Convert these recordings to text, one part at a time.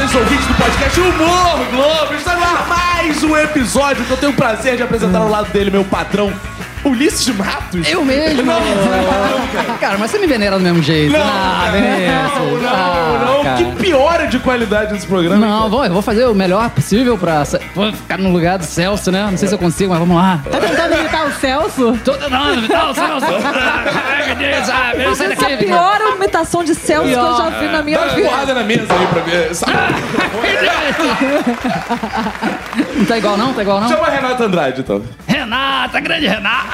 presentes ouvintes do podcast Humor Globo. Está no mais um episódio que eu tenho o prazer de apresentar ao lado dele, meu patrão, Ulisses Matos. Eu mesmo? Não, você é patrão, cara. Cara, mas você me venera do mesmo jeito. Não, ah, não, Vinícius. não, Ah, não. cara. Que piora de qualidade desse programa. Não, vou, eu vou fazer o melhor possível pra vou ficar no lugar do Celso, né? Não sei se eu consigo, mas vamos lá. Tá tentando imitar o Celso? Tô tentando, não, Celso. Ai, meu Deus, ah, meu, sai Essa é a daqui. pior imitação de Celso que eu já vi na minha Dá uma vida. porrada na mesa aí pra ver. Não tá igual não? Tá igual não? Chama a Renata Andrade, então. Renata, grande Renata.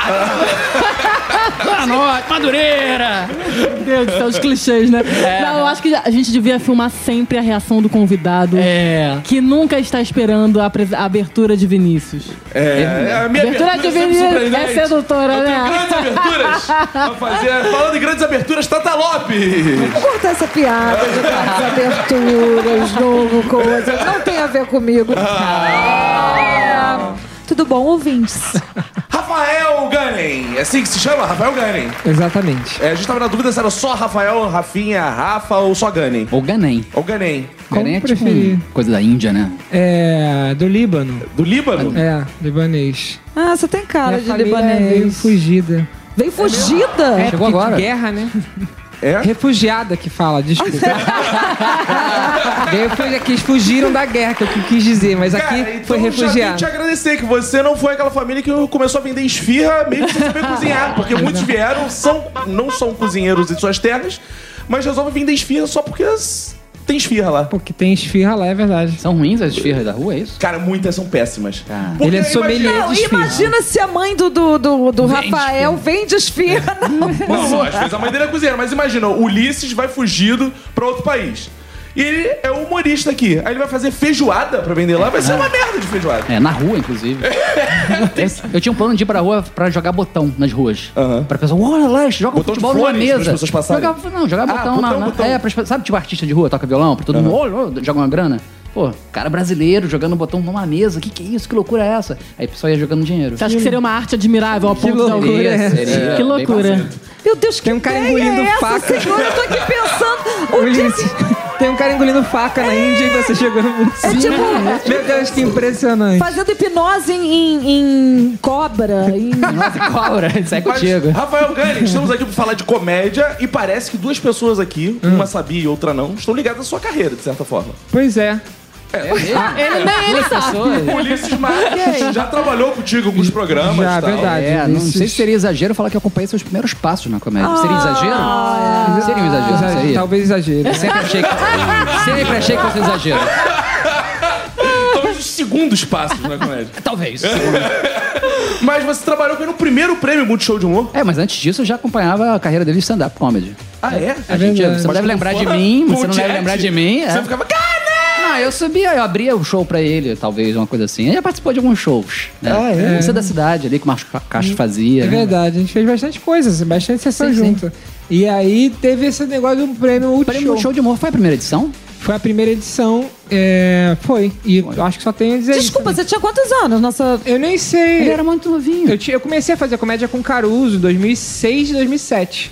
Boa noite, Madureira. Meu Deus do céu, os clichês, né? Não, eu acho que a gente devia filmar sempre a reação do convidado. É. Que nunca está esperando a, a abertura de Vinícius. É, a minha Abertura abertura de Vinícius é sedutora, Eu tenho né? grandes aberturas pra fazer. Falando em grandes aberturas, Tata Lopes. Vou cortar essa piada de grandes aberturas, novo, coisa. Não tem a ver comigo. É. Tudo bom, ouvintes? Rafael Gunning. É assim que se chama? Rafael Gunning. Exatamente. É, a gente tava na dúvida se era só Rafael, Rafinha, Rafa ou só Gunning. Ou Ganem. Ou Gunning. Como Ganem é tipo preferir. um- coisa da Índia, né? É. Do Líbano. Do Líbano? É, libanês. Ah, você tem cara Minha de família libanês. veio fugida. Veio fugida? É, Chegou porque agora. Guerra, né? É? Refugiada que fala, desculpa. veio que eles fugiram da guerra, que eu quis dizer, mas aqui Cara, então foi já tenho que te refugiado. agradecer que você não foi aquela família que começou a vender esfirra mesmo sem saber cozinhar. Porque muitos vieram, são, não são cozinheiros em suas terras, mas resolvem vender esfirra só porque s- tem esfirra lá. Porque tem esfirra lá, é verdade. São ruins as esfirras da rua, é isso? Cara, muitas são péssimas. Cara. Porque Ele é imagina- sommelier. Não, de esfirra. imagina se a mãe do, do, do, do Vende Rafael vende esfirra. Não. Não, não, às vezes a mãe dele é cozinheira, mas imagina, o Ulisses vai fugido pra outro país. E ele é o humorista aqui. Aí ele vai fazer feijoada pra vender lá, vai ser uma merda de feijoada. É, na rua, inclusive. eu, eu tinha um plano de ir pra rua pra jogar botão nas ruas. Aham. Pra pessoa, olha lá, joga Botão de futebol numa fones mesa. pras pessoas passarem? Jogava, não, jogar Ah, botão, botão, na, na- botão. É, pras, sabe, tipo artista de rua, toca violão, pra todo mundo, olha, olha, joga uma grana. Pô, cara brasileiro jogando botão numa mesa, que que é isso? Que loucura é essa? Aí o pessoal ia jogando dinheiro. Você acha que seria uma arte admirável a ponto de loucura, é. Seria Que loucura. Meu Deus, que Tem um cara engolindo é essa, faca. senhor? Eu tô aqui pensando. O que... Tem um cara engolindo faca na Índia e você chegando muito É tipo, Meu Deus, que impressionante. fazendo hipnose em, em, em cobra. Em... Nossa, cobra, isso é Mas, contigo. Rafael Gani, estamos aqui pra falar de comédia e parece que duas pessoas aqui, Hum. uma sabia e outra não, estão ligadas à sua carreira, de certa forma. Pois é. Ele nem ele sabe. Ulisses Marques já trabalhou contigo com os programas Já, e tal. verdade. É, não sei se seria exagero falar que eu acompanhei seus primeiros passos na comédia. seria exagero? Seria um exagero. Talvez exagero. Sempre achei que, sempre achei que fosse exagero. Talvez os segundos passos na comédia. Talvez. Mas você trabalhou com ele no primeiro prêmio Multishow de Humor. É, mas antes disso eu já acompanhava a carreira dele de stand-up comedy. Ah, é? A gente, verdade. você não deve lembrar de mim, você não deve lembrar de mim. é. Você ficava, cara! Não, eu subia, eu abria o show pra ele, talvez, uma coisa assim. Ele já participou de alguns shows. Né? Ah, é? Você da cidade ali, que o Marcos Castro fazia. É né? verdade, a gente fez bastante coisa, assim, bastante sessão Sim, sim. junto. E aí teve esse negócio do prêmio O Multishow. prêmio show de humor foi a primeira edição? Foi a primeira edição, é, foi. E eu acho que só tem a dizer Desculpa, isso. você tinha quantos anos? Nossa. Eu nem sei. Ele era muito novinho. Eu, eu comecei a fazer comédia com Caruso em 2006 e 2007.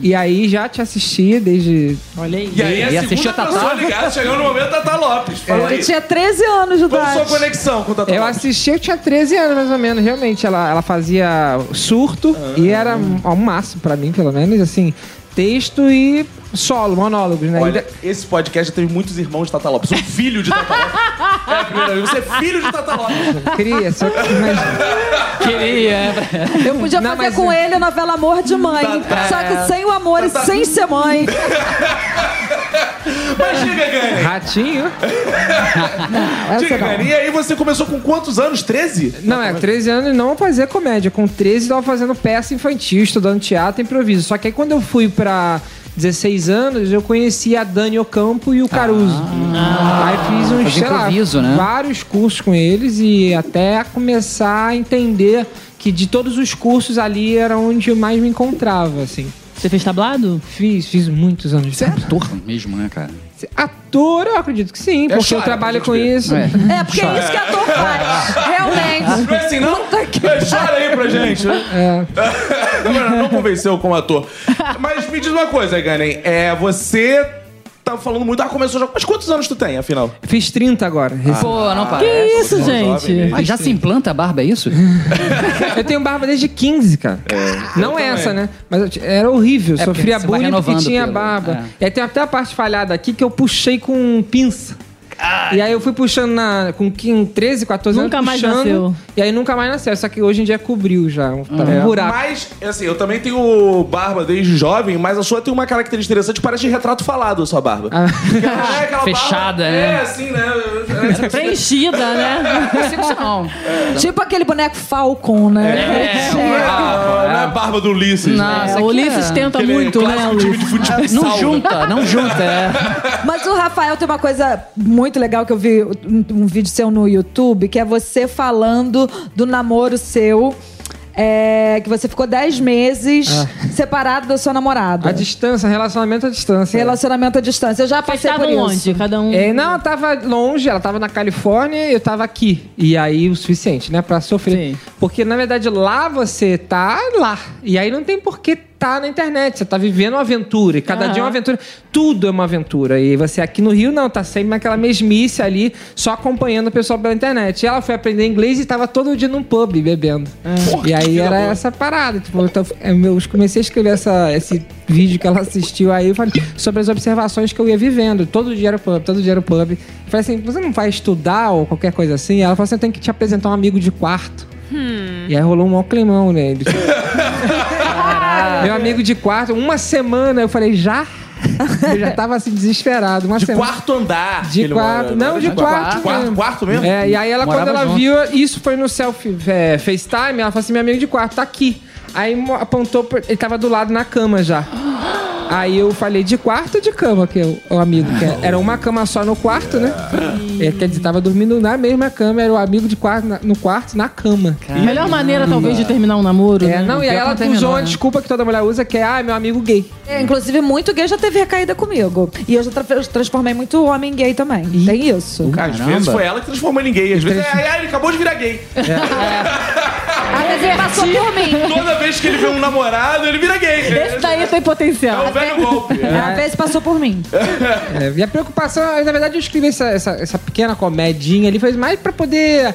E aí já te assistia desde. Olha aí. E aí E a assistiu segunda a Tatá? pessoa ligada, chegou no momento Tata Lopes. Fala aí. Eu tinha 13 anos de Qual a sua idade. conexão com o Tata Eu Lopes? assisti, eu tinha 13 anos mais ou menos, realmente. Ela, ela fazia surto e era um máximo pra mim, pelo menos, assim, texto e solo, monólogos, né? Olha, esse podcast já teve muitos irmãos de Tata Lopes. Um filho de Tata Lopes. É a primeira vez. Você é filho de Tata Lopes. Queria, só que. Mas, Queria. Eu podia Não, fazer mas- com ele a novela Amor de Mãe. Só que sem o amor e sem ser mãe. Mas diga, Gani. ratinho? Diga. Gani. E aí você começou com quantos anos? 13? Não, é, 13 anos e não fazia comédia. Com 13 eu tava fazendo peça infantil, estudando teatro e improviso. Só que aí quando eu fui pra 16 anos, eu conheci a Dani Ocampo e o Caruso. aí fiz uns, sei lá, né? vários cursos com eles e até começar a entender que de todos os cursos ali era onde eu mais me encontrava, assim. Você fez tablado? Fiz, fiz muitos anos de Você é ator mesmo, né, cara? Ator, eu acredito que sim, porque chora, eu trabalho com isso. É. É, porque é isso que ator faz. Realmente. Não é assim, não? É, Chora aí pra gente. É. Não, não convenceu como ator. Mas me diz uma coisa, Ganem. É, você tá falando muito, ah, começou já. Mas quantos anos tu tem, afinal? Fiz 30 agora. Pô, não Que parece. isso, jovem gente? mesmo. Mas já se implanta a barba, é isso? Eu tenho barba desde 15, cara. não essa, né? Mas eu era horrível. É, Sofria bullying porque tinha pelo- barba. é. E aí tem até a parte falhada aqui que eu puxei com pinça. E aí eu fui puxando na, com 15, 13, 14 Nunca anos. mais puxando, nasceu. E aí nunca mais nasceu. Só que hoje em dia cobriu já. Tá um buraco. Mas, assim, eu também tenho barba desde jovem, mas a sua tem uma característica interessante, parece de retrato falado a sua barba. Ah. É Fechada, barba, né? É, assim, né? É, Preenchida, né? Se não. Tipo aquele boneco Falcon, né? É, Não é, não é a barba do Ulisses. Não, né? É, o Ulisses é- tenta Aquele muito, né, time de futebol. Não junta, não junta. É. Mas o Rafael tem uma coisa muito legal que eu vi um, um vídeo seu no YouTube, que é você falando do namoro seu. é, que você ficou 10 meses separado da sua namorada. A distância, relacionamento à distância. Relacionamento à distância. Eu já passei por isso. onde? Cada um. É, não, ela tava longe, ela tava na Califórnia e eu tava aqui. E aí o suficiente, né, pra sofrer. Sim. Porque na verdade lá você tá lá. E aí não tem por que tá na internet. Você tá vivendo uma aventura. E cada Aham. dia é uma aventura. Tudo é uma aventura. E você aqui no Rio não, tá sempre naquela mesmice ali, só acompanhando o pessoal pela internet. E ela foi aprender inglês e tava todo dia num pub bebendo. Porra, e aí era boa. essa parada. Tipo, então, eu comecei a escrever essa, esse vídeo que ela assistiu aí eu falei, sobre as observações que eu ia vivendo. Todo dia era pub, todo dia era pub. Eu falei assim, você não vai estudar ou qualquer coisa assim? Ela falou assim, eu tenho que te apresentar um amigo de quarto. E aí rolou um maior climão, né? Ele- Meu amigo de quarto, uma semana, eu falei, já? Eu já tava assim, desesperado. Uma De semana. quarto andar. De quarto. mora, Não, né? de quarto. Quarto, mesmo. quarto mesmo? É, e aí ela, quando Morava ela junto. viu, isso foi no selfie é, FaceTime, ela falou assim: meu amigo de quarto tá aqui. Aí mo- apontou, ele tava do lado na cama já. Aí eu falei, de quarto ou de cama, que é o, amigo? Que é- era uma cama só no quarto, né? É, quer dizer, tava dormindo na mesma cama, era o amigo de quarto na- no quarto, na cama. A melhor maneira, talvez, de terminar um namoro. É, né? não, e aí Pior ela que não terminou, usou uma né? desculpa que toda mulher usa, que é, ah, meu amigo gay. É, inclusive, muito gay já teve recaída comigo. E eu já tra- transformei muito homem gay também. Tem isso. Cara, às vezes foi ela que transformou ele em gay. Às vezes, é, é, ele acabou de virar gay. Ele passou por mim. Toda vez que ele vê um namorado, ele vira gay. Esse daí tem É potencial. o velho golpe. É. Às vezes passou por mim. É, e a preocupação, na verdade, eu escrevi essa, essa, essa pequena comedinha ali, foi mais pra poder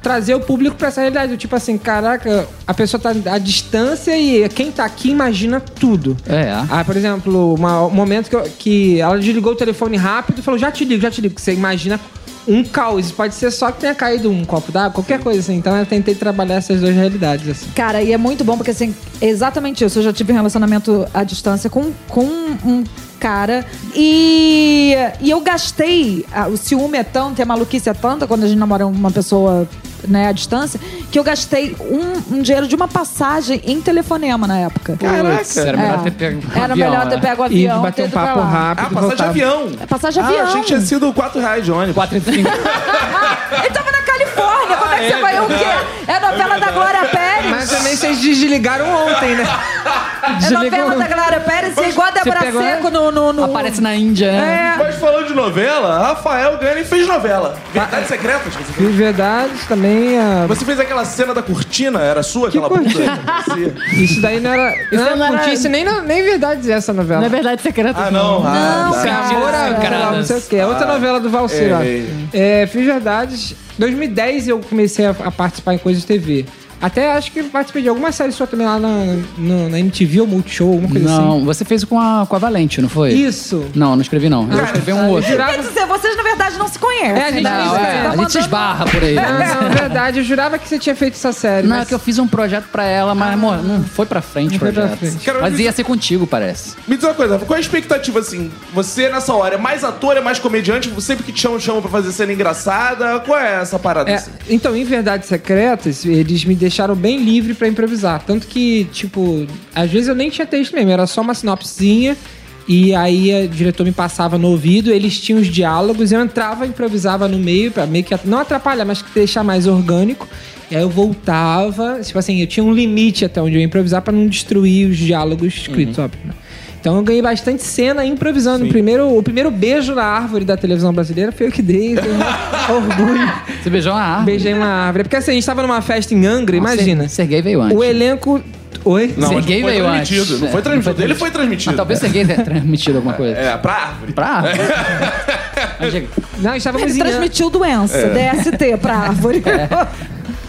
trazer o público pra essa realidade. Tipo assim, caraca, a pessoa tá à distância e quem tá aqui imagina tudo. É. Ah, por exemplo, uma- um momento que, eu- que ela desligou o telefone rápido e falou: já te ligo, já te ligo. Você imagina um caos. Pode ser só que tenha caído um copo d'água, qualquer coisa assim. Então eu tentei trabalhar essas duas realidades, assim. Cara, e é muito bom porque, assim, é exatamente isso. Eu já tive um relacionamento à distância com, com um cara e, e eu gastei. ah, O ciúme é tanto, e a maluquice é tanta quando a gente namora uma pessoa né, à distância, que eu gastei um, um dinheiro de uma passagem em telefonema na época. Putz, era melhor É. ter pego um Era avião, melhor ter né? pego o E avião. bater ter um papo rápido. Ah, passagem de voltava. avião. É passagem de Ah, avião. achei que tinha sido 4 reais de ônibus. 4,35. Ele tava na Califórnia, como é que você vai o quê? É a novela da Glória Pérez. Mas também vocês desligaram ontem, né? É novela da Glória Pérez, a Débora pegou, né? Seco no, no, no- Aparece na Índia, né? É. Mas falando de novela, Rafael Gani fez novela. Verdades Secretas. Você fez. De verdade, também. ah, Você fez aquela cena da cortina? Era sua aquela cortina? Isso daí não era. Não, não era- curti, nem, nem verdade essa novela. Não é verdade secreta. Ah, não. Ah, Não, tá. cara. Amor à não sei o quê. É outra novela do Valsir, é, é. É, fiz verdades. 2010 eu comecei a, a participar em coisas de TV. Até acho que participei de alguma série sua também lá na, na, na MTV ou Multishow, alguma coisa Não, você fez com a, com a Valente, não foi? assim. Isso. Não, não escrevi não. Eu escrevi um eu outro. jurava- Quer dizer, vocês na verdade não se conhecem. É, a gente né? não Não, é, a gente mandando- esbarra por aí. Não, né? não, verdade. Eu jurava que você tinha feito essa série. Não, é mas- que eu fiz um projeto pra ela, mas amor, não foi pra frente o Não pra projeto. frente. Cara, Mas mas- ia ser contigo, parece. Me diz uma coisa, qual é a expectativa, assim? Você, nessa hora, é mais ator, é mais comediante? Sempre que te chamam, chamam pra fazer cena engraçada? Qual é essa parada? É, assim? então, em Verdades Secretas, eles me deixaram bem livre pra improvisar. Tanto que, tipo, às vezes eu nem tinha texto mesmo, era só uma sinopsezinha. E aí o diretor me passava no ouvido, eles tinham os diálogos, eu entrava, improvisava no meio, pra meio que não atrapalhar, mas deixar mais orgânico. E aí eu voltava, tipo assim, eu tinha um limite até onde eu ia improvisar pra não destruir os diálogos escritos, óbvio. né? Então eu ganhei bastante cena improvisando. O primeiro, o primeiro beijo na árvore da televisão brasileira foi eu que dei. tenho um orgulho. Você beijou uma árvore. Beijei uma árvore. Porque assim, a gente tava numa festa em Angra, imagina. Ser, ser gay veio antes. O elenco. Oi? Não, Ser mas gay foi veio transmitido. antes. Não foi É, transmitido. Ele foi transmitido. Ah, talvez ser gay tenha transmitido alguma coisa. É, pra árvore. Pra árvore. Gente, Não, estávamos Ele em, transmitiu doença, DST pra árvore.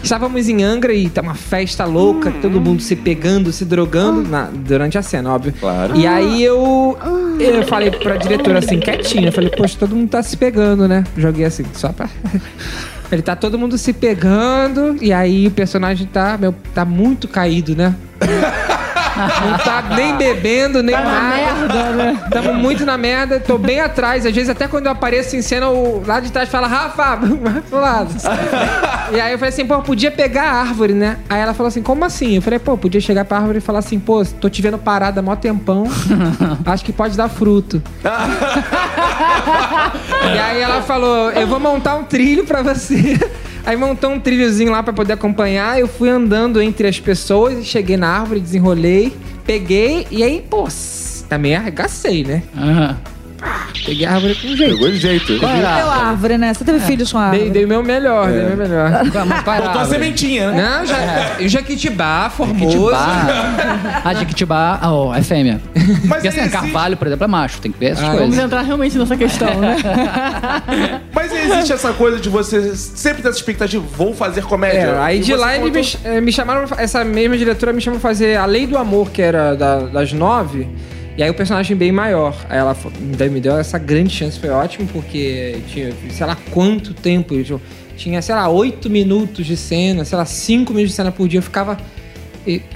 Estávamos em Angra e tá uma festa louca, todo mundo se pegando, se drogando na- durante a cena, óbvio. Claro. E aí eu, eu falei pra diretora assim, quietinha, eu falei, poxa, todo mundo tá se pegando, né? Joguei assim, só pra. Ele tá todo mundo se pegando, e aí o personagem tá, meu, tá muito caído, né? Não tá nem bebendo, nem nada. merda, né? Tamo muito na merda, tô bem atrás. Às vezes, até quando eu apareço em cena, o lá de trás fala, Rafa, vai pro lado. e aí eu falei assim, pô, podia pegar a árvore, né? Aí ela falou assim, como assim? Eu falei, pô, podia chegar pra árvore e falar assim, pô, tô te vendo parada há mó tempão, acho que pode dar fruto. e aí ela falou, eu vou montar um trilho pra você. Aí montou um trilhozinho lá pra poder acompanhar. Eu fui andando entre as pessoas cheguei na árvore, desenrolei, peguei e aí, pô, também arregacei, né? aham. Peguei a árvore com jeito. Pegou de jeito. Qual era a Deu árvore? árvore, né? Você teve filhos com a árvore. Dei, dei o meu melhor, dei o meu melhor. Mas qual era a Botou a sementinha, né? Não, já, o Jequitibá, Formoso. Jequitibá. Ah, Jequitibá ah, ó, é fêmea. Mas Porque assim, existe- Carvalho, por exemplo, é macho. Tem que ver essas Ah, coisas. Vamos entrar realmente nessa questão, né? Mas existe essa coisa de você sempre ter essa expectativa, vou fazer comédia. É, aí E de você lá eles botou- me, eh, me chamaram, essa mesma diretora me chamou pra fazer A Lei do Amor, que era da- das nove. E aí o personagem bem maior. Aí ela me deu, essa grande chance, foi ótimo, porque tinha, sei lá quanto tempo. eu Tinha, sei lá, oito minutos de cena, sei lá, cinco minutos de cena por dia. Eu ficava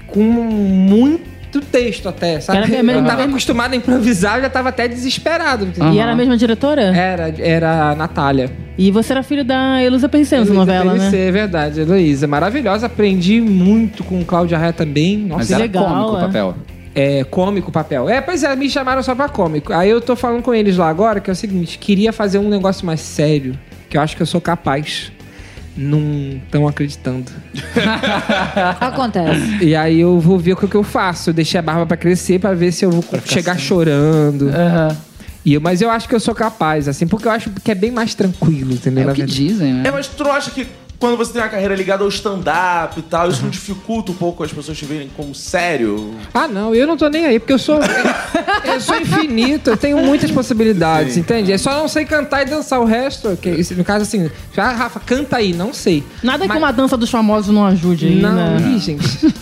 com muito texto até, sabe? Era mesmo- eu tava acostumado a improvisar, eu já tava até desesperado. E era a mesma diretora? Era, era a Natália. E você era filho da Heloísa Perriceno, essa Heloísa novela, PVC, né? É verdade, Heloísa. Maravilhosa. Aprendi muito com Cláudia Raia também. Nossa, Mas era legal, cômico o é. papel. É cômico o papel. É, pois é, me chamaram só pra cômico. Aí eu tô falando com eles lá agora que é o seguinte: queria fazer um negócio mais sério, que eu acho que eu sou capaz. Não estão acreditando. Acontece. E aí eu vou ver o que que eu faço. Eu deixei a barba pra crescer pra ver se eu vou chegar chorando. Aham. E eu- mas eu acho que eu sou capaz, assim, porque eu acho que é bem mais tranquilo, entendeu? É o que dizem, né? É, mas tu não acha que quando você tem uma carreira ligada ao stand-up e tal, isso não dificulta um pouco as pessoas te verem como sério? Ah, não, eu não tô nem aí, porque eu sou. eu sou infinito, eu tenho muitas possibilidades, entende? É só não sei cantar e dançar o resto. Que, isso, no caso, assim, ah, Rafa, canta aí, não sei. Nada que Mas- uma dança dos famosos não ajude aí, Não, né? ih, gente.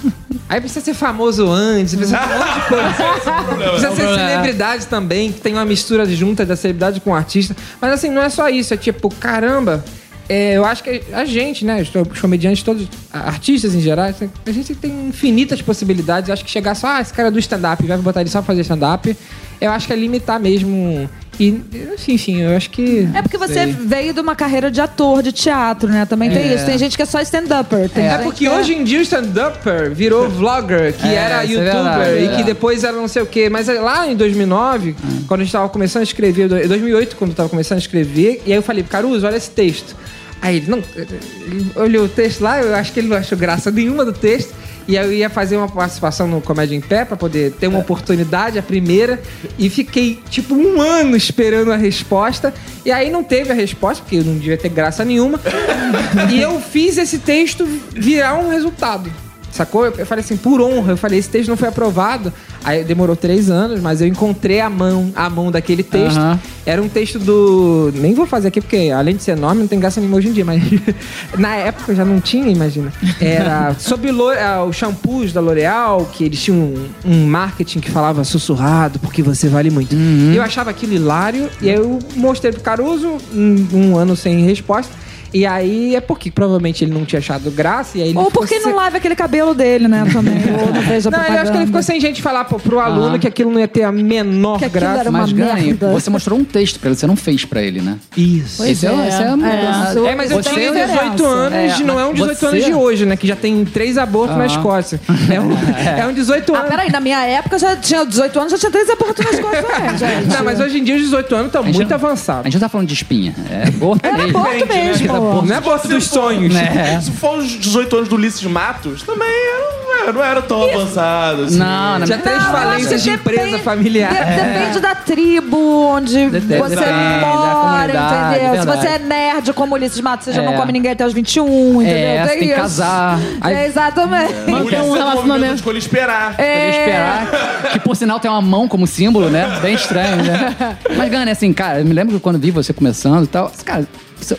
Aí precisa ser famoso antes, precisa ser um monte de coisa. Precisa ser celebridade também, que tem uma mistura junta da celebridade com o artista. Mas assim, não é só isso, é tipo, caramba. É, eu acho que a gente, né, os comediantes todos, artistas em geral, assim, a gente tem infinitas possibilidades. Eu acho que chegar só, ah, esse cara é do stand-up, vai botar ele só pra fazer stand-up, eu acho que é limitar mesmo. E, assim, enfim, eu acho que. É porque você sei. veio de uma carreira de ator, de teatro, né? Também tem isso. Tem gente que é só stand-upper. tem É gente porque que hoje em dia o stand-upper virou vlogger, que É, era é youtuber verdade, e é. que depois era não sei o quê. Mas lá em 2009, quando a gente tava começando a escrever, em 2008, quando eu tava começando a escrever, e aí eu falei, Caruso, olha esse texto. Aí ele, não, ele olhou o texto lá, eu acho que ele não achou graça nenhuma do texto. E eu ia fazer uma participação no Comédia em Pé pra poder ter uma oportunidade, a primeira. E fiquei, tipo, um ano esperando a resposta. E aí não teve a resposta, porque não devia ter graça nenhuma. e eu fiz esse texto virar um resultado. Sacou? Eu falei assim, por honra, eu falei, esse texto não foi aprovado. Aí demorou três anos, mas eu encontrei a mão, a mão daquele texto. Aham. Era um texto do. Nem vou fazer aqui, porque além de ser nome, não tem graça nenhuma hoje em dia, mas na época já não tinha, imagina. Era sobre lo- ah, os shampoos da L'Oreal, que eles tinham um, um marketing que falava sussurrado, porque você vale muito. E eu achava aquilo hilário, e aí eu mostrei pro Caruso, um, um ano sem resposta. E aí é porque provavelmente ele não tinha achado graça, e aí ele Ou porque sem- não lava aquele cabelo dele, né? Também. Ou não Não, eu acho que ele ficou sem gente falar pro, pro aluno que aquilo não ia ter a menor Que graça. era uma Mas ganha, merda. você mostrou um texto pra ele, você não fez pra ele, né? Isso. Pois Esse é, é. é, a mudança. É, mas eu Você- tem 18 diferença. anos, É, não é um mas 18 você- anos de hoje, né? Que já tem três abortos na Ah. Escócia. É um, é um 18 Ah, anos. peraí, na minha época já tinha 18 anos, já tinha três abortos costas também, gente. Não, mas hoje em dia os 18 anos estão muito não- A avançados. gente não tá falando de espinha. É aborto Era mesmo. aborto mesmo. Não é aborto dos sonhos. Né? Se for os 18 anos do Ulisses Matos, também era, É, não era tão avançado. assim. Não, na Tinha três Não, eu falências acho de que empresa depende- familiar. de- Depende da tribo onde Depende, você depende, da mora, comunidade, entendeu? Se verdade. você é nerd como Ulisses Matos, você já não É. come ninguém até os 21, entendeu? É, você tem que isso. casar. Aí É, exatamente. Manter isso um é relacionamento. de escolha esperar. Poder É. esperar. Que por sinal tem uma mão como símbolo, né? Bem estranho, né? Mas, Gana, assim, cara, eu me lembro que quando vi você começando e tal, cara,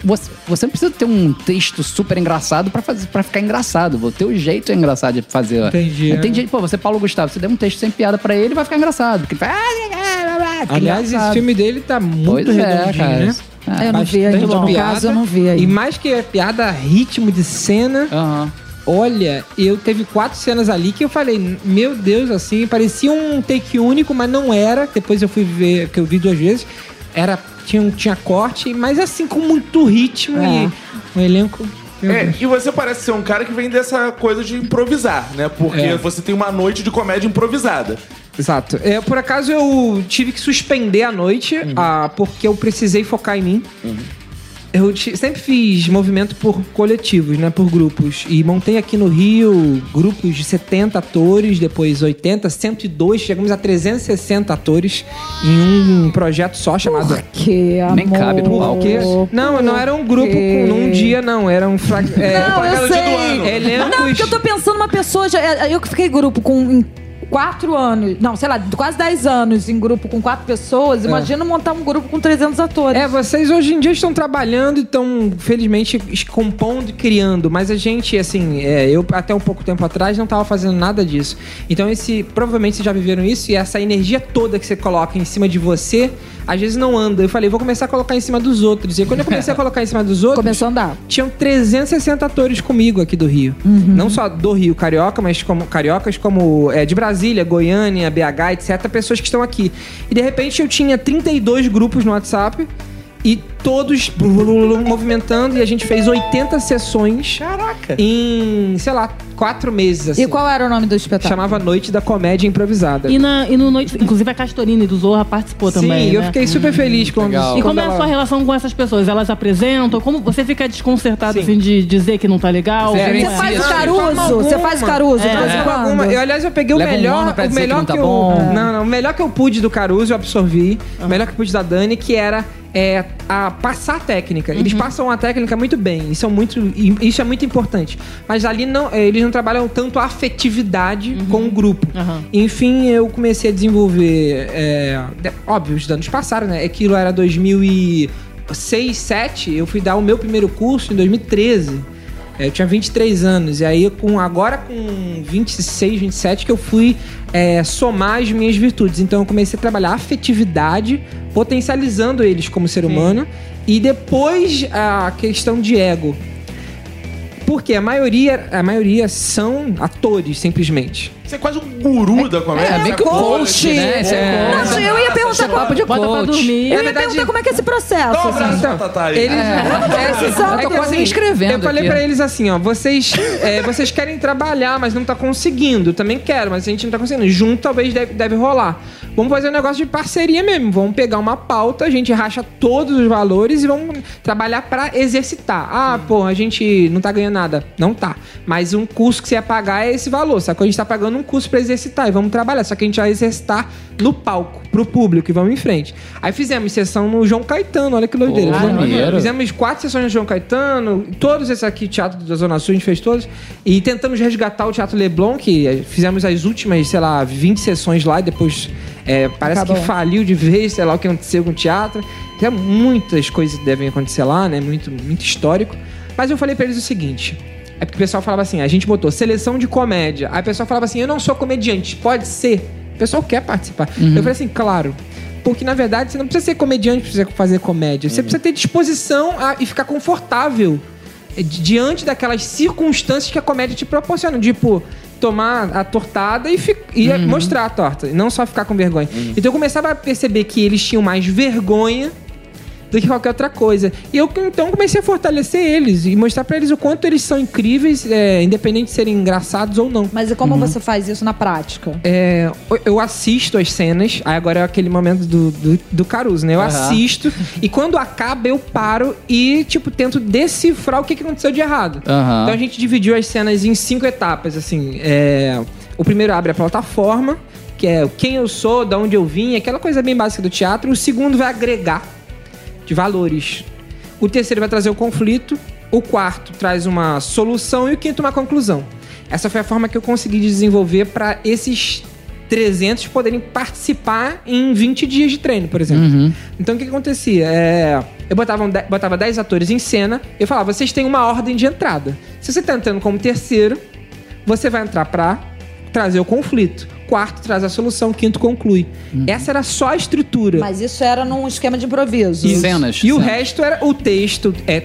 você, você não precisa ter um texto super engraçado pra, fazer, pra ficar engraçado. O teu jeito é engraçado de fazer. Entendi. Tem gente, pô, você, Paulo Gustavo, você der um texto sem piada pra ele, vai ficar engraçado. Porque ele vai. "Ah, Aliás, esse filme dele tá muito Pois é, redondinho, cara. né? Ah, Eu não vi ainda, no piada. caso, eu não vi ainda. E mais que a piada, ritmo de cena. Aham. Olha, eu teve quatro cenas ali que eu falei, meu Deus, assim, parecia um take único, mas não era. Depois eu fui ver, que eu vi duas vezes. Era, tinha, tinha corte, mas assim, com muito ritmo É. e um elenco. É, e você parece ser um cara que vem dessa coisa de improvisar, né? Porque É. você tem uma noite de comédia improvisada. Exato. É, por acaso eu tive que suspender a noite, ah, porque eu precisei focar em mim. Eu sempre fiz movimento por coletivos, né? Por grupos. E montei aqui no Rio grupos de 70 atores, depois 80, 102, chegamos a 360 atores em um projeto só chamado. Que amor. Nem cabe no palco. Não, não era um grupo quê? com, num dia, não. Era um. Fra... É, Não, eu sei. ano. Elencos- Não, porque eu tô pensando uma pessoa. já- é, eu que fiquei grupo com. Quatro anos. Não, sei lá, quase 10 anos em grupo com quatro pessoas. Imagina montar um grupo com 300 atores. É, vocês hoje em dia estão trabalhando e estão, felizmente, compondo e criando. Mas a gente, assim, é, eu até um pouco tempo atrás não estava fazendo nada disso. Então, esse provavelmente vocês já viveram isso e essa energia toda que você coloca em cima de você, às vezes não anda. Eu falei, vou começar a colocar em cima dos outros. E quando eu comecei a colocar em cima dos outros. Começou a andar. Tinham 360 atores comigo aqui do Rio. Não só do Rio Carioca, mas como cariocas como é, de Brasília, Goiânia, BH, etc. Pessoas que estão aqui. E de repente eu tinha 32 grupos no WhatsApp e todos movimentando e a gente fez 80 sessões Caraca! em, sei lá, quatro meses. Assim. E qual era o nome do espetáculo? Chamava Noite da Comédia Improvisada. E, na, e no noite, inclusive a Castorini do Zorra participou Sim, também. eu né? fiquei super feliz quando. legal. E como é a sua relação com essas pessoas? Elas apresentam? Como você fica desconcertado Sim. assim de dizer que não tá legal? Você Você Sim, é? faz sim. o Caruso? forma Você faz o Caruso É. quando? alguma. Eu, aliás, eu peguei o Leva um melhor. pra o que melhor não tá eu, bom. Não, não. O melhor que eu pude do Caruso, eu absorvi. O melhor que eu pude da Dani, que era é, a passar a técnica. Eles Uhum. passam a técnica muito bem. Isso é muito, isso é muito importante. Mas ali não, é, eles não trabalham tanto a afetividade Uhum. com o grupo. Aham. Enfim, eu comecei a desenvolver. é, óbvio, os anos passaram, né? Aquilo era 2006, 2007. Eu fui dar o meu primeiro curso em 2013. É, Eu tinha 23 anos. E aí, com, agora com 26, 27, que eu fui é, somar as minhas virtudes. Então, eu comecei a trabalhar afetividade, potencializando eles como ser humano. E depois, a questão de ego. Porque a maioria, a maioria são atores, simplesmente. Você é quase um guru da comédia. É, meio que o coach, né? Esse é Não, coach. eu ia perguntar Papo de Bota pra coach. dormir. Eu ia perguntar como é que é esse processo. Dá um assim. abraço Então, pra. Eles, É. Eu tô é que quase assim, me inscrevendo Eu falei aqui. pra eles assim, ó, vocês, é, vocês querem trabalhar, mas não tá conseguindo. Eu também quero, mas a gente não tá conseguindo. Junto talvez deve, deve rolar. Vamos fazer um negócio de parceria mesmo. Vamos pegar uma pauta, a gente racha todos os valores e vamos trabalhar pra exercitar. Ah, pô, a gente não tá ganhando nada. Não tá. Mas um curso que você ia pagar é esse valor. Só que a gente tá pagando um curso pra exercitar e vamos trabalhar. Só que a gente vai exercitar no palco, pro público e vamos em frente. Aí fizemos sessão no João Caetano, olha que doideira. Pô, Fizemos- quatro sessões no João Caetano, todos esses aqui, Teatro da Zona Sul, a gente fez todos. E tentamos resgatar o Teatro Leblon, que eh, fizemos as últimas, sei lá, 20 sessões lá e depois eh, parece Acabou. que faliu de vez, sei lá o que aconteceu com o teatro. Tem muitas coisas que devem acontecer lá, né? Muito, muito histórico. Mas eu falei pra eles o seguinte. É porque o pessoal falava assim, a gente botou seleção de comédia. Aí o pessoal falava assim, eu não sou comediante, pode ser. O pessoal quer participar. Eu falei assim, claro. Porque, na verdade, você não precisa ser comediante pra você fazer comédia. Você precisa ter disposição a- e ficar confortável eh, di- diante daquelas circunstâncias que a comédia te proporciona. Tipo, tomar a tortada e, e mostrar a torta. E não só ficar com vergonha. Então eu começava a perceber que eles tinham mais vergonha do que qualquer outra coisa. E eu então comecei a fortalecer eles e mostrar pra eles o quanto eles são incríveis, é, independente de serem engraçados ou não. Mas e como você faz isso na prática? É, eu assisto as cenas, aí agora é aquele momento do, do, do Caruso, né? Eu assisto e quando acaba eu paro e, tipo, tento decifrar o que, que aconteceu de errado. Aham. Então a gente dividiu as cenas em cinco etapas, assim. É, o primeiro abre a plataforma, que é quem eu sou, de onde eu vim, aquela coisa bem básica do teatro. O segundo vai agregar de valores. O terceiro vai trazer o conflito. O quarto traz uma solução e o quinto uma conclusão. Essa foi a forma que eu consegui desenvolver para esses 300 poderem participar em 20 dias de treino, por exemplo. Então o que, que acontecia? É, eu botava, um de- botava 10 atores em cena, eu falava, vocês têm uma ordem de entrada. Se você tá entrando como terceiro, você vai entrar pra trazer o conflito. Quarto traz a solução, quinto conclui. Essa era só a estrutura. Mas isso era num esquema de improviso. E cenas. E o cenas. resto era o texto, é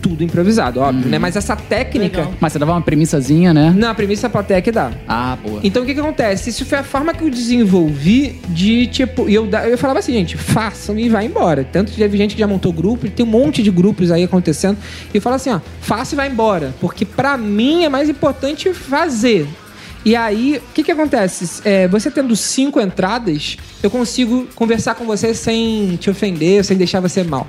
tudo improvisado, óbvio, né? Mas essa técnica, Mas você dava uma premissazinha, né? na premissa a plateia que dá. Ah, boa. Então o que que acontece? Isso foi a forma que eu desenvolvi de tipo. E eu, eu falava assim, gente, façam e vai embora. Tanto que teve gente que já montou grupo, e tem um monte de grupos aí acontecendo. E eu falo assim, ó, faça e vai embora. Porque pra mim é mais importante fazer. E aí, o que que acontece? É, você tendo cinco entradas, eu consigo conversar com você sem te ofender, sem deixar você mal.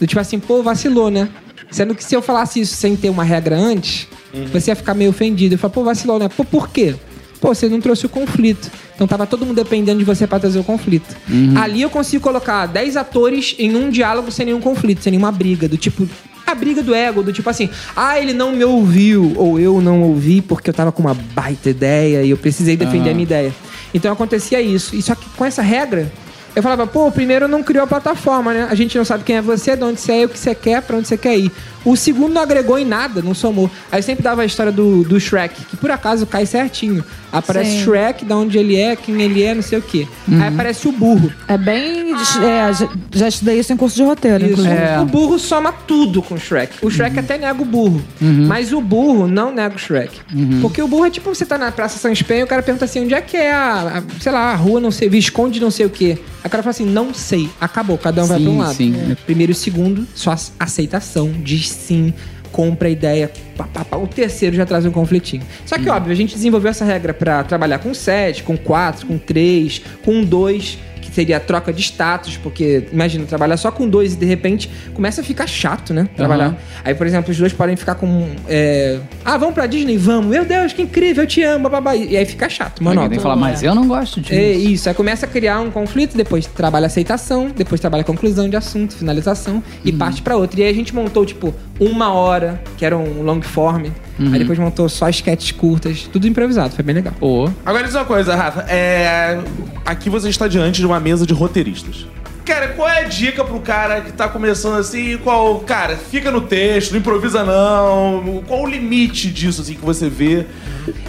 Do tipo assim, pô, vacilou, né? Sendo que se eu falasse isso sem ter uma regra antes, você ia ficar meio ofendido. Eu falo, pô, vacilou, né? Pô, por quê? Pô, você não trouxe o conflito. Então tava todo mundo dependendo de você pra trazer o conflito. Ali eu consigo colocar 10 atores em um diálogo sem nenhum conflito, sem nenhuma briga. Do tipo, a briga do ego, do tipo assim, ah, ele não me ouviu, ou eu não ouvi porque eu tava com uma baita ideia e eu precisei defender a minha ideia. Então acontecia isso. E só que com essa regra, eu falava, pô, o primeiro não criou a plataforma, né? A gente não sabe quem é você, de onde você é, o que você quer, pra onde você quer ir. O segundo não agregou em nada, não somou. Aí eu sempre dava a história do, do Shrek, que por acaso cai certinho. Aparece Sim. Shrek, de onde ele é, quem ele é, não sei o quê. Aí aparece o burro. É bem. é, já- já estudei isso em curso de roteiro, Isso. inclusive. É. O burro soma tudo com o Shrek. O Shrek até nega o burro. Mas o burro não nega o Shrek. Porque o burro é tipo você tá na Praça São Espenho e o cara pergunta assim: onde é que é a, a- sei lá, a rua, não sei, Visconde, não sei o quê. O cara fala assim: não sei. Acabou, cada um vai Sim, pra um lado. sim. Primeiro e segundo, só ace- aceitação, diz sim. Compra a ideia, pá, pá, pá. o terceiro já traz um conflitinho. Só que, óbvio, a gente desenvolveu essa regra pra trabalhar com 7, com 4, com 3, com 2, que seria a troca de status, porque imagina, trabalhar só com dois e de repente começa a ficar chato, né? Trabalhar. Aham. Aí, por exemplo, os dois podem ficar com. é, ah, vamos pra Disney? Vamos. Meu Deus, que incrível, eu te amo, babá. E aí fica chato, mano. tem que falar, mas eu não gosto disso. É isso, aí começa a criar um conflito, depois trabalha aceitação, depois trabalha conclusão de assunto, finalização e parte pra outra. E aí a gente montou, tipo, uma hora, que era um long form. Aí depois montou só sketches curtas, tudo improvisado, foi bem legal. Pô. Agora diz uma coisa, Rafa. É... Aqui você está diante de uma mesa de roteiristas. Cara, qual é a dica pro cara que tá começando assim? Qual, cara, fica no texto, não improvisa não. Qual o limite disso, assim, que você vê?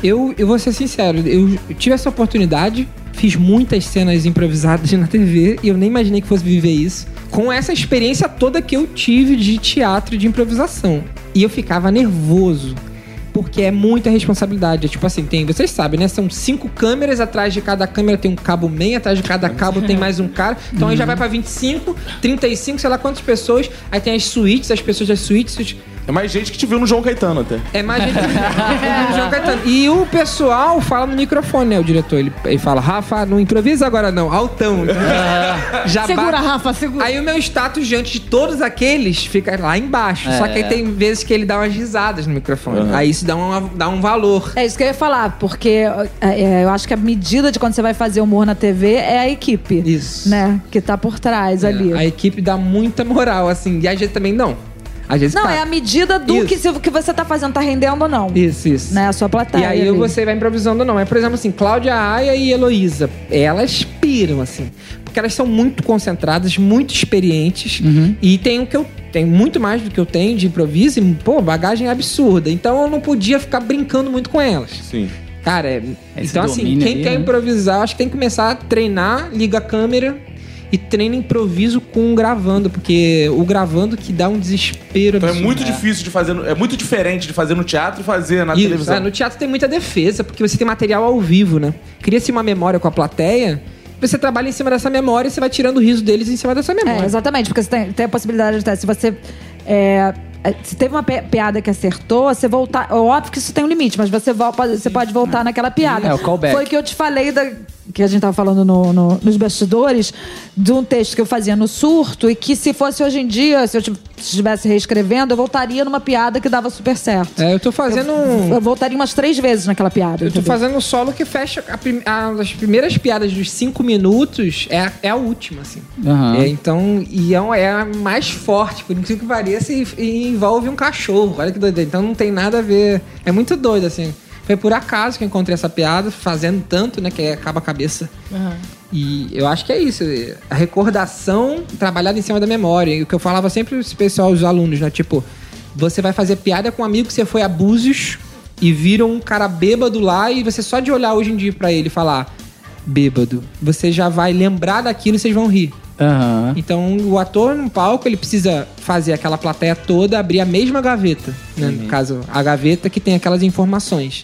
Eu, eu vou ser sincero, eu tive essa oportunidade, fiz muitas cenas improvisadas na TV e eu nem imaginei que fosse viver isso. Com essa experiência toda que eu tive de teatro e de improvisação. E eu ficava nervoso. Porque é muita responsabilidade. É tipo assim, tem, vocês sabem, né? São cinco câmeras, atrás de cada câmera tem um cabo meio, atrás de cada cabo tem mais um cara. Então aí já vai pra 25, 35, sei lá quantas pessoas. Aí tem as suítes, as pessoas das suítes. É mais gente que te viu no João Caetano até. É mais gente que João Caetano. E o pessoal fala no microfone, né? O diretor. Ele, ele fala, Rafa, não improvisa agora não, altão. Já Segura, Rafa, segura. Aí o meu status diante de todos aqueles fica lá embaixo. Só que aí tem vezes que ele dá umas risadas no microfone. Aí isso dá, uma, dá um valor. É isso que eu ia falar, porque é, é, eu acho que a medida de quando você vai fazer humor na TV é a equipe. Isso. Né? Que tá por trás ali. A equipe dá muita moral, assim. E às vezes também não. Às vezes Não, tá. é a medida do que, se- que você tá fazendo, tá rendendo ou não. Isso, isso. Né? A sua plateia. E aí ali. você vai improvisando ou não. É, por exemplo, assim, Cláudia Aya e Heloísa. Elas piram, assim. Porque elas são muito concentradas, muito experientes. E tem o que eu tenho muito mais do que eu tenho de improviso. E, pô, bagagem absurda. Então eu não podia ficar brincando muito com elas. Sim. Cara, é- então assim, quem aí, quer né? improvisar, acho que tem que começar a treinar, liga a câmera e treina improviso com o gravando, porque o gravando que dá um desespero Então é muito difícil de fazer. no- É muito diferente de fazer no teatro e fazer na Isso, televisão. é, no teatro tem muita defesa, porque você tem material ao vivo, né? Cria-se uma memória com a plateia você trabalha em cima dessa memória e você vai tirando o riso deles em cima dessa memória. É, exatamente, porque você tem, tem a possibilidade de. Se você. é, é, se teve uma piada que acertou, você voltar. Óbvio que isso tem um limite, mas você, você pode voltar naquela piada. É, o callback. Foi que eu te falei da. Que a gente tava falando no- no- nos bastidores, de um texto que eu fazia no surto, e que se fosse hoje em dia, se eu tiv- estivesse reescrevendo, eu voltaria numa piada que dava super certo. É, eu tô fazendo um. Eu voltaria umas três vezes naquela piada. Eu tô entendeu? fazendo um solo que fecha. A, prim- a- as primeiras piadas dos cinco minutos é, a- é a última, assim. Aham. É, então, e é, um- é a mais forte, por incrível que pareça, e, e envolve um cachorro. Olha que doido. Então não tem nada a ver. É muito doido, assim. Foi por acaso que eu encontrei essa piada, fazendo tanto, né, que acaba a cabeça. E eu acho que é isso. A recordação trabalhada em cima da memória. E o que eu falava sempre pro pessoal, os alunos, né? Tipo, você vai fazer piada com um amigo que você foi a Búzios e viram um cara bêbado lá e você só de olhar hoje em dia pra ele e falar bêbado, você já vai lembrar daquilo e vocês vão rir. Aham. Então, o ator no palco, ele precisa fazer aquela plateia toda abrir a mesma gaveta. Né? No caso, a gaveta que tem aquelas informações.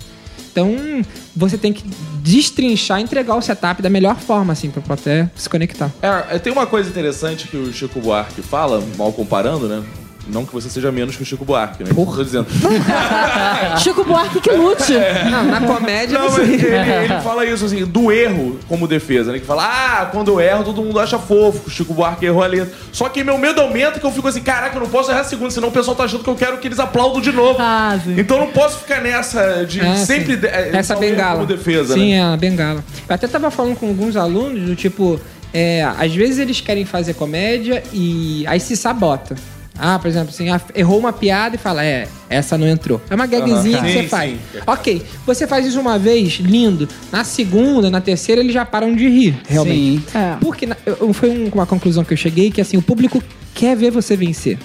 Então, você tem que destrinchar entregar o setup da melhor forma, assim, pra plateia se conectar. É, tem uma coisa interessante que o Chico Buarque fala, mal comparando, né? Não que você seja menos que o Chico Buarque, né? Porra. Tô dizendo. Chico Buarque que lute. Não, na comédia, Não, sei. ele, ele fala isso assim, do erro como defesa, né? Que fala, ah, quando eu erro, todo mundo acha fofo, o Chico Buarque errou ali. Só que meu medo aumenta que eu fico assim, caraca, eu não posso errar segundo, senão o pessoal tá achando que eu quero que eles aplaudam de novo. Ah, sim. Então eu não posso ficar nessa de Ah, sempre de, é, Essa bengala. como defesa, Sim, né? é a bengala. Eu até tava falando com alguns alunos do tipo, é, às vezes eles querem fazer comédia e aí se sabota. Ah, por exemplo, assim, errou uma piada e fala, é, essa não entrou. É uma gagzinha Aham. que Sim, você faz. sim. Ok, você faz isso uma vez, lindo. Na segunda, na terceira, eles já param de rir, realmente. Sim. É. Porque na- eu- foi um- uma conclusão que eu cheguei que assim, o público quer ver você vencer.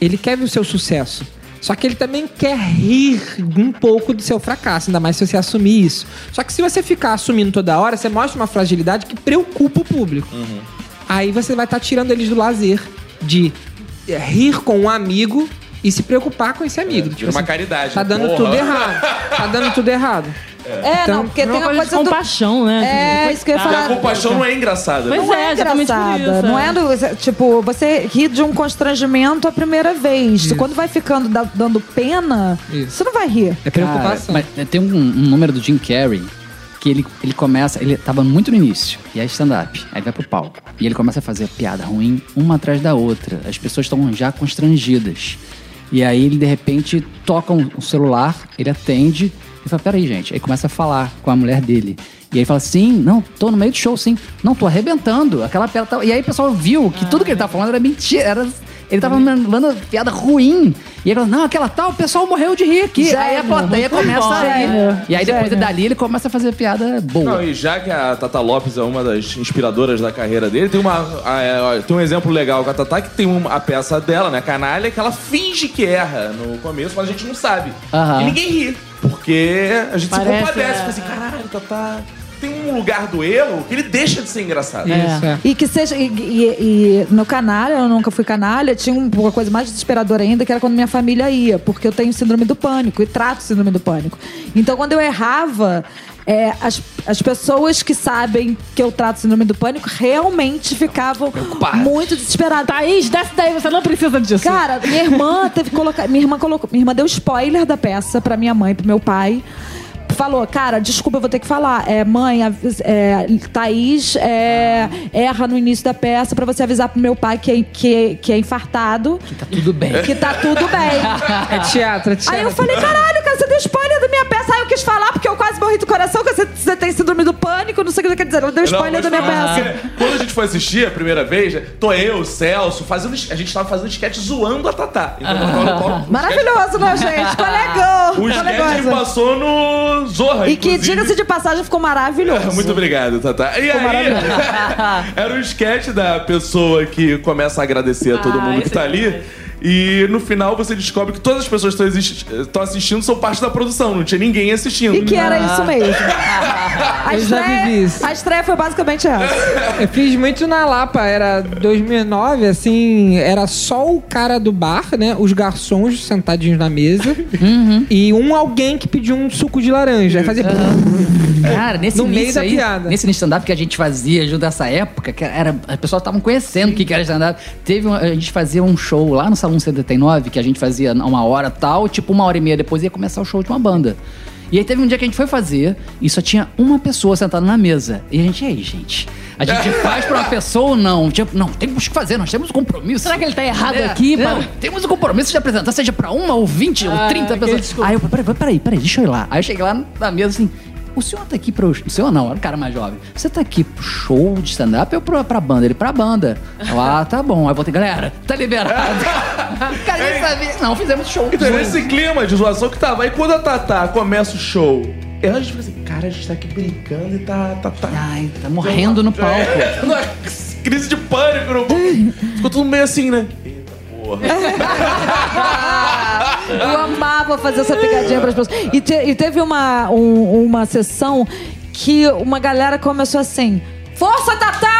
Ele quer ver o seu sucesso. Só que ele também quer rir um pouco do seu fracasso, ainda mais se você assumir isso. Só que se você ficar assumindo toda hora, você mostra uma fragilidade que preocupa o público. Aí você vai estar tirando eles do lazer de eh, rir com um amigo e se preocupar com esse amigo. Vira uma caridade. Tá dando Porra. tudo errado. Tá dando tudo errado. É, Então, não, porque É tem uma uma coisa de coisa do... compaixão, né? É, isso que eu ia Porque falar. a compaixão não é engraçada. né? Pois não é, é engraçada. isso, não é. é do, tipo, você ri de um constrangimento a primeira vez. Quando vai ficando da- dando pena, Isso. você não vai rir. É preocupação. Cara, mas tem um, um número do Jim Carrey que ele, ele começa, ele tava muito no início, e é stand-up. Aí vai pro palco. E ele começa a fazer piada ruim uma atrás da outra. As pessoas estão já constrangidas. E aí ele, de repente, toca um, um celular, ele atende e fala: Peraí, gente. Aí começa a falar com a mulher dele. E aí ele fala: Sim, não, tô no meio do show, sim. Não, tô arrebentando. Aquela piada. tá-" E aí o pessoal viu que tudo que ele tava falando era mentira. Era, ele tava mandando piada ruim. E ele falou: Não, aquela tal, o pessoal morreu de rir aqui. aí a Gênio, plateia começa a rir. Gênio, E aí depois gênio. dali ele começa a fazer piada boa. Não, e já que a Tata Lopes é uma das inspiradoras da carreira dele, tem, uma, ah, é, ó, tem um exemplo legal com a Tata, que tem uma, a peça dela, né, Canalha, que ela finge que erra no começo, mas a gente não sabe. Aham. E ninguém ri, porque a gente Parece, se compadece. é. Fica assim, caralho, Tata... Tem um lugar do erro que ele deixa de ser engraçado. Isso, é. E que seja. E, e- e no canalha, eu nunca fui canalha, tinha um- uma coisa mais desesperadora ainda, que era quando minha família ia, porque eu tenho síndrome do pânico e trato síndrome do pânico. Então, quando eu errava. é, as, as pessoas que sabem que eu trato síndrome do pânico realmente ficavam muito desesperadas. Thaís, desce daí, você não precisa disso. Cara, minha irmã teve que colocar. Minha irmã colocou. Minha irmã deu spoiler da peça pra minha mãe, pro meu pai. Falou, cara, desculpa, eu vou ter que falar. É, mãe, a, é, Thaís é, erra no início da peça pra você avisar pro meu pai que é, que, que é infartado, Tá tudo bem. que tá tudo bem. É teatro, é teatro. Aí eu falei, caralho, cara, você deu spoiler da minha peça. Aí eu quis falar, porque eu quase morri do coração, que você, você tem síndrome do pânico, não sei o que quer dizer. Ela deu spoiler da minha peça. porque Quando a gente foi assistir a primeira vez, tô eu, o Celso, fazendo. A gente tava fazendo sketch zoando a Tatá. Então, eu um Maravilhoso, né, gente? Colegão. sketch- Um sketch que Colegosa. passou no Zorra. E que, diga-se de passagem, ficou maravilhoso. Muito obrigado, Tata. E aí, era um sketch da pessoa que começa a agradecer a todo Ah, mundo que tá é ali. E no final você descobre que todas as pessoas que estão assistindo são parte da produção, não tinha ninguém assistindo. E que era isso mesmo. A Eu já vivi estreia, isso. a estreia foi basicamente essa. Eu fiz muito na Lapa, era 2009, assim, era só o cara do bar, né? Os garçons sentadinhos na mesa e um alguém que pediu um suco de laranja. Aí fazia... Cara, nesse No meio início da aí, piada. nesse stand-up que a gente fazia junto dessa época, que era, as pessoas estavam conhecendo o que que era stand-up. Teve uma- a gente fazia um show lá no Salão 79, que a gente fazia uma hora tal, tipo uma hora e meia depois ia começar o show de uma banda. E aí teve um dia que a gente foi fazer e só tinha uma pessoa sentada na mesa. E a gente, e aí, gente? A gente faz pra uma pessoa ou não? Tipo, não, temos que fazer, nós temos um compromisso. Será que ele tá errado É, aqui, não? Temos um compromisso de apresentar, seja pra uma ou vinte ou Ah, trinta que pessoas. Aí eu, peraí, peraí, peraí, deixa eu ir lá. Aí eu cheguei lá na mesa assim, o senhor tá aqui pro... O senhor não, era um cara mais jovem. Você tá aqui pro show de stand-up ou pra, pra banda? Ele, pra banda. Eu, ah, tá bom. Aí eu voltei, galera, tá liberado. cara, nem sabia. Não, fizemos show. Então, nesse clima de zoação que tava. Aí quando a Tatá começa o show, a gente fica assim, cara, a gente tá aqui brincando e tá. tá, tá Ai, tá morrendo no palco. É, numa crise de pânico no palco. Ficou tudo meio assim, né? Eita porra. Eu amava fazer essa pegadinha pras pessoas. E, te- e teve uma, um- uma sessão que uma galera começou assim. Força, Tatá!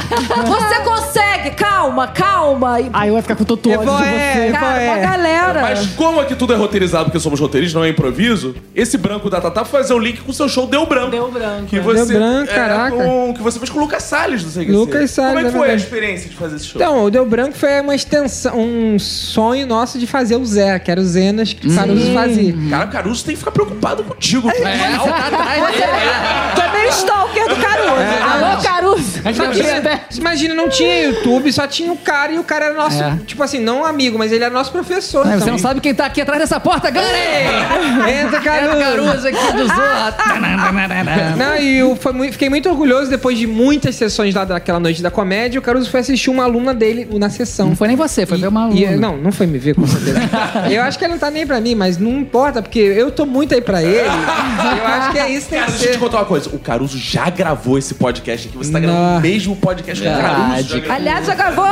Você consegue! Calma, calma! E, Aí eu ia ficar com todo ódio de Evoé, você. cara, é. uma galera. Mas como aqui tudo é roteirizado porque somos roteiristas, não é improviso, esse branco da Tatá foi fazer o link com o seu show Deu Branco. Deu Branco, Que é. você, Deu Branco, é, caraca. com- que você fez com o Lucas Salles do CQC. Lucas Salles, Como é que é foi a verdade. experiência de fazer esse show? Então, o Deu Branco foi uma extensão, um sonho nosso de fazer o Zé, que era o Zenas que o Caruso fazia. Cara, o Caruso tem que ficar preocupado contigo. É, você tá dele. Tu é meio stalker do Caruso. É. Alô, Caruso! A gente tinha- imagina, não tinha YouTube, só tinha o cara e o cara era nosso, É. tipo assim, não amigo, mas ele era nosso professor. Você não sabe quem tá aqui atrás dessa porta, Gane! Entra, Era Caruso. o Caruso aqui do Zorra. Não, e eu foi muito- fiquei muito orgulhoso depois de muitas sessões lá daquela noite da comédia. O Caruso foi assistir uma aluna dele na sessão. Não foi nem você, foi ver uma E- aluna. não, não foi me ver, com certeza. eu acho que ele não tá nem pra mim, mas não importa, porque eu tô muito aí pra ele. eu acho que é isso que tem Cara, que deixa eu te ser. contar uma coisa. O Caruso já gravou esse podcast aqui. Você tá gravando Não. o mesmo podcast que o Verdade. Caruso. Aliás, já gravou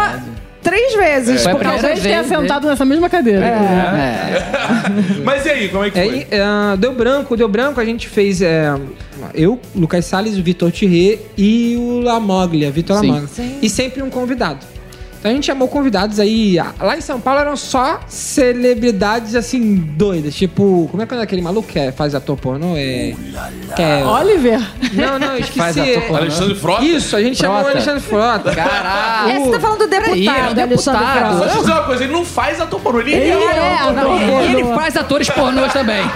três vezes. Foi a porque primeira tenha vez, né? sentado nessa mesma cadeira. É. Mas e aí, como é que É, foi? e, ah, deu branco, deu branco, a gente fez. é, eu, Lucas Salles, o Vitor Thierry e o Lamoglia, Vitor Sim. Lamoglia. E sempre um convidado. Então a gente chamou convidados aí. Lá em São Paulo eram só celebridades assim, doidas. Tipo, como é que é aquele maluco que é- faz ator pornô? É. Que é Oliver! não, não, eu esqueci. Faz ator pornô. Alexandre Frota? Isso, a gente chamou o Frota. Alexandre Frota. Caralho. É, você tá falando do deputado, ele é Alexandre deputado. Só Frota. te dizer uma coisa, ele não faz ator pornô, ele, Ele é. é, não, E ele faz atores pornôs também.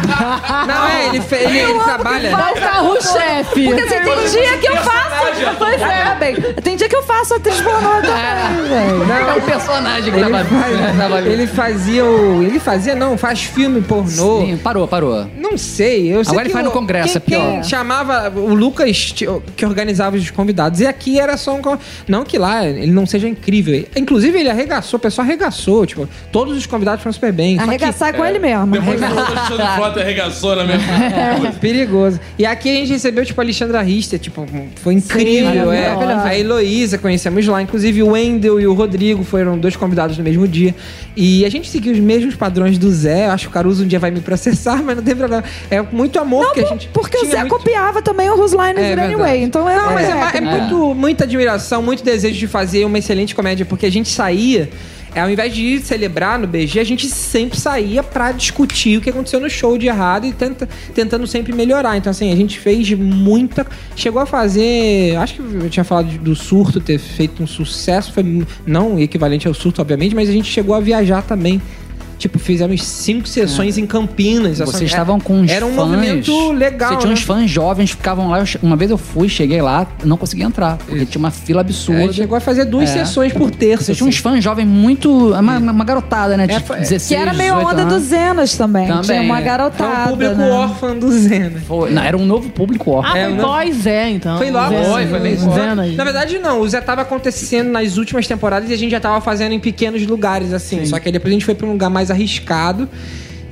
Não, é, ele, fe- ele, ele trabalha. É o carro-chefe! Porque assim, tem dia que eu faço. Pois é, bem. Tem dia que eu faço atriz pornô também, velho. É um personagem que Ele, tava... faz- tava- ele fazia o. Ele fazia, não, faz filme pornô. Sim, parou, parou. Não sei, eu sei Agora ele que faz no o- Congresso, quem, é pior. quem chamava o Lucas que organizava os convidados. E aqui era só um. Não que lá ele não seja incrível. Inclusive, ele arregaçou, o pessoal arregaçou. Tipo, todos os convidados foram super bem. Só que- Arregaçar com ele mesmo. Depois o Frota arregaçou na minha Perigoso. E aqui a gente recebeu, tipo, a Alexandra Richter, tipo, foi incrível. é. maravilhosa. A Heloísa, conhecemos lá. Inclusive o Wendel e o Rodrigo foram dois convidados no mesmo dia. E a gente seguiu os mesmos padrões do Zé. Acho que o Caruso um dia vai me processar, mas não tem problema. É muito amor Não, que a gente. porque o Zé muito- copiava também o Whose Line Is É Anyway. Então é Não, mas é, é técnica. muito, muita admiração, muito desejo de fazer uma excelente comédia, porque a gente saía. É, Ao invés de ir celebrar no BG, a gente sempre saía pra discutir o que aconteceu no show de errado e tenta, tentando sempre melhorar. Então, assim, a gente fez muita. Chegou a fazer. Acho que eu tinha falado do surto ter feito um sucesso. Foi não equivalente ao surto, obviamente, mas a gente chegou a viajar também. Tipo, fizemos cinco sessões em Campinas. Essa- Vocês estavam com uns Era um fãs. movimento legal. Você tinha né? uns fãs jovens que ficavam lá. Uma vez eu fui, cheguei lá, não consegui entrar. Porque tinha uma fila É, a absurda. gente chegou a fazer duas É. sessões por terça. Você tinha uns assim. fãs jovens muito. Uma, uma garotada, né? É, Tipo, foi- 16, Que era meio a 18 onda anos. dos Zenas também. Também, Tinha uma é. Foi garotada. um público né? órfão do Zena. Foi- não, era um novo público ó. Ah, É, foi Zé, então. Foi logo. Zé, Foi, foi bem. Zenas. Na verdade, não. O Zé tava acontecendo nas últimas temporadas e a gente já tava fazendo em pequenos lugares, assim. Só que aí depois a gente foi pra um lugar mais arriscado.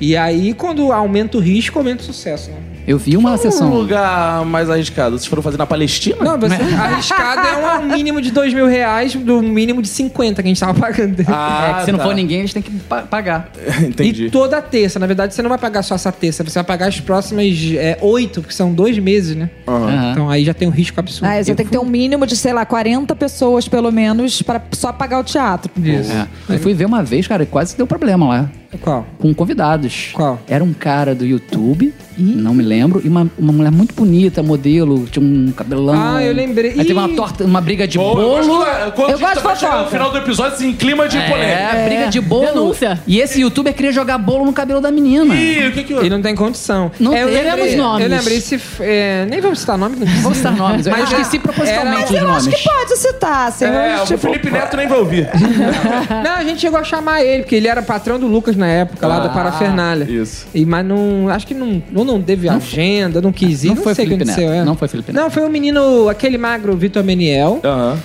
E aí, quando aumenta o risco, aumenta o sucesso, né? Eu vi uma Um sessão. lugar mais arriscado. Vocês foram fazer na Palestina? Não, você, arriscado é um mínimo de dois mil reais do mínimo de 50 que a gente tava pagando. Ah, é, que se não tá. for ninguém, eles têm que pa- pagar. Entendi. E toda terça. Na verdade, você não vai pagar só essa terça, você vai pagar as próximas é, oito, porque são dois meses, né? Aham. Então aí já tem um risco absurdo. Ah, você tem que ter um mínimo de, sei lá, 40 pessoas, pelo menos, pra só pagar o teatro. Isso. É. Eu fui ver uma vez, cara, e quase deu problema lá. Qual? Com convidados. Qual? Era um cara do YouTube, não me lembro, e uma, uma mulher muito bonita, modelo, tinha um cabelão. Ah, eu lembrei. Aí teve uma torta, uma briga de Bom, eu bolo. gosto da- Quando Eu gosto de chegar no fofoca. final do episódio, assim, em clima de polêmica. É, briga de bolo. Denúncia. E esse youtuber queria jogar bolo no cabelo da menina. Ih, o que que eu... Ele não tem condição. Não É, eu tem. lembrei- Teremos nomes. Eu lembrei se. é, nem vamos citar nome, não Vou citar nomes. Eu Mas esqueci era- propositalmente Mas os eu acho nomes. que pode citar, assim. É, mas, o tipo, Felipe Neto nem vai ouvir. Não, a gente chegou a chamar ele, porque ele era patrão do Lucas na época, lá da Ah, Parafernália. isso. E, mas não. Acho que não, ou não teve agenda, não quis ir. não Não, foi sei o que Felipe aconteceu. Neto, é. não foi Felipe Neto. Não, foi o menino, aquele magro, Vitor Meniel. Aham.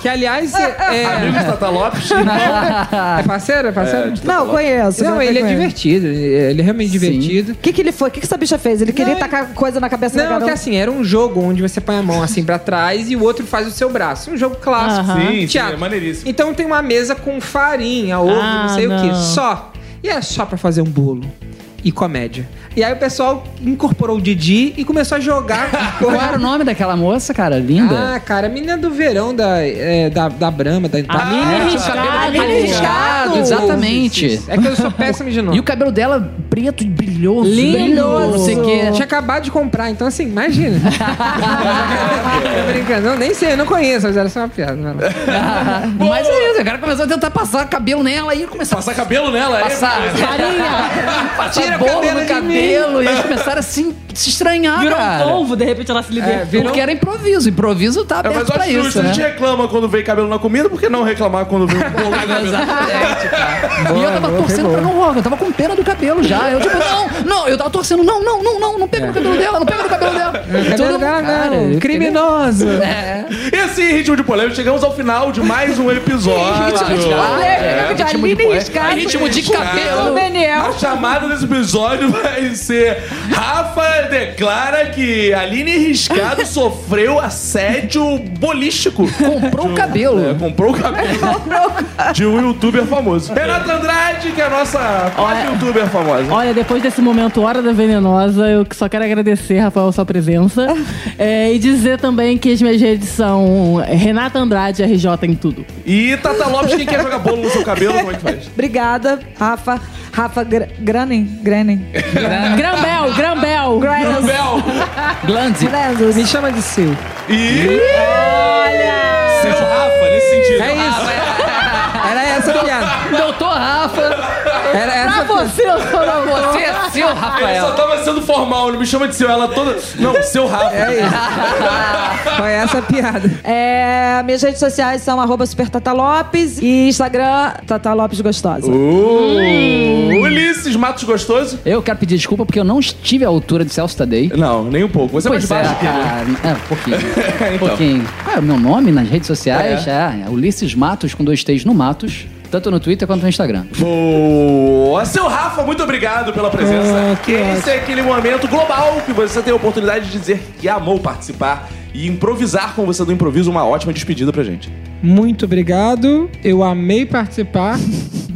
Que, aliás, é, Amigo de Tata Lopes. é parceiro? É parceiro? Não, conheço. não, ele é divertido. Ele é realmente divertido. O que, que ele foi? O que, que essa bicha fez? Ele queria Não, tacar coisa na cabeça da Não, garota? que assim, era um jogo onde você põe a mão assim pra trás e o outro faz o seu braço. Um jogo clássico. Aham. Sim, sim, é maneiríssimo. Então tem uma mesa com farinha, ovo, Ah, não sei o que. não. Só. E é só pra fazer um bolo. E comédia. E aí o pessoal incorporou o Didi e começou a jogar. Qual era o nome daquela moça, cara? Linda? Ah, cara, a menina do verão da, é, da, da Brahma, da Aline Ah, Riscado. Aline Riscado, exatamente. É que eu sou péssimo de nome. E o cabelo dela preto, brilhoso. Lindo. Não sei o quê. Tinha acabado de comprar, então assim, imagina. Tô brincando, não, nem sei, eu não conheço, mas era só uma piada. Mas é isso, o cara começou a tentar passar cabelo nela e começou Passar cabelo nela, é? Passar, Farinha. passar Bolo no cabelo. E eles começaram assim, se estranhar, Virou um cara. polvo, de repente ela se libertou. virou- Porque era improviso. Improviso tá É, aberto mas eu pra acho isso, justo, a né? gente reclama quando vem cabelo na comida, por que não reclamar quando vem um bolo no cabelo? Exatamente, cara. e eu Boa, tava boa, torcendo pra boa. não roga, eu tava com pena do cabelo já. Eu tipo, não, não, eu tava torcendo, não, não, não, não, não pega no cabelo dela, não pega no cabelo dela. Cabelo Todo- dela, cara, não, criminoso. É. E assim, ritmo de polêmica, chegamos ao final de mais um episódio. Ritmo de É, ritmo de cabelo. Daniel. A chamada desse episódio vai ser Rafa declara que Aline Riscado sofreu assédio bolístico. Comprou o cabelo. É, comprou o cabelo de um youtuber famoso. Renata Andrade, que é a nossa quase youtuber famosa. Olha, depois desse momento Hora da Venenosa, eu só quero agradecer, Rafael, sua presença. É, e dizer também que as minhas redes são Renata Andrade, RJ em tudo. E Tata Lopes, quem quer jogar bolo no seu cabelo, como é que faz? Obrigada, Rafa. Rafa Gr Granen. Granen. Grambel, Grambel. Granen. Bel. Glanze. Granen. Me chama de seu. E. Olha! Seu Rafa, nesse sentido. É isso. Era essa a piada. Doutor Rafa. Era essa a piada. Você, eu sou não. Você é seu, Ele só Rafael. tava sendo formal, ele me chama de seu. Ela toda. Não, seu Rafa. É isso. Foi essa a piada. É, minhas redes sociais são arroba super Tata Lopes e Instagram Tata Lopes Gostosa. Uh, Ulisses Matos Gostoso? Eu quero pedir desculpa porque eu não estive à altura de Celso Tadei. Não, nem um pouco. Você Pois é mais é, baixo que ele. É, um pouquinho. Um Então. pouquinho. É o meu nome nas redes sociais? É, é Ulisses Matos, com dois T's no Matos. Tanto no Twitter quanto no Instagram. Boa! Seu Rafa, muito obrigado pela presença. Ah, que Esse é aquele momento global que você tem a oportunidade de dizer que amou participar e improvisar com você do improviso uma ótima despedida pra gente. Muito obrigado. Eu amei participar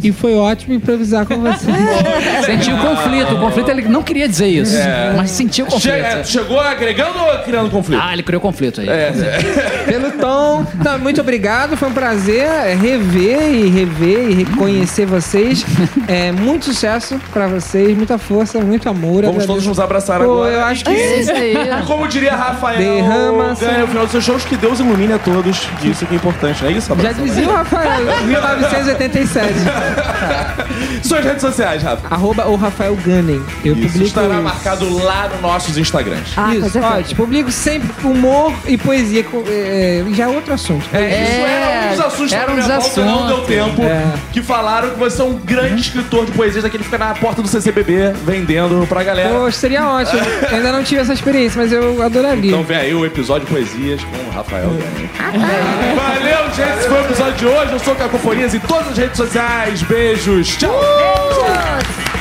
e foi ótimo improvisar com você. Sentiu o conflito. O conflito ele não queria dizer isso. Mas sentiu o conflito. Che- é, chegou agregando ou criando conflito? Ah, ele criou conflito aí. É, Pelo tom. Não, muito obrigado. Foi um prazer rever e rever e reconhecer vocês. É, muito sucesso pra vocês, muita força, muito amor. Vamos todos nos abraçar Pô, agora. eu acho que É isso aí. Como diria Rafael, Derrama ganha no final dos seus shows que Deus ilumine a todos. Isso que é importante, não é isso, já Rafael? dizia o Rafael, 1987. Suas redes sociais, Rafa. Arroba o Rafael Gunning. Eu Isso publico estará marcado lá nos nossos Instagrams. Ah, Isso, com certeza. ó, publico sempre humor e poesia. com- é, já é outro assunto. É, isso era um dos assuntos era um não deu tempo. É. Que falaram que você é um grande escritor de poesias daquele que fica na porta do CCBB vendendo pra galera. Poxa, seria ótimo. Eu ainda não tive essa experiência, mas eu adoraria. Então vem aí o episódio de poesias com o Rafael Gani. Valeu, gente. Esse foi o episódio de hoje. Eu sou o Cacofonias em todas as redes sociais. Beijos. Tchau. Putz.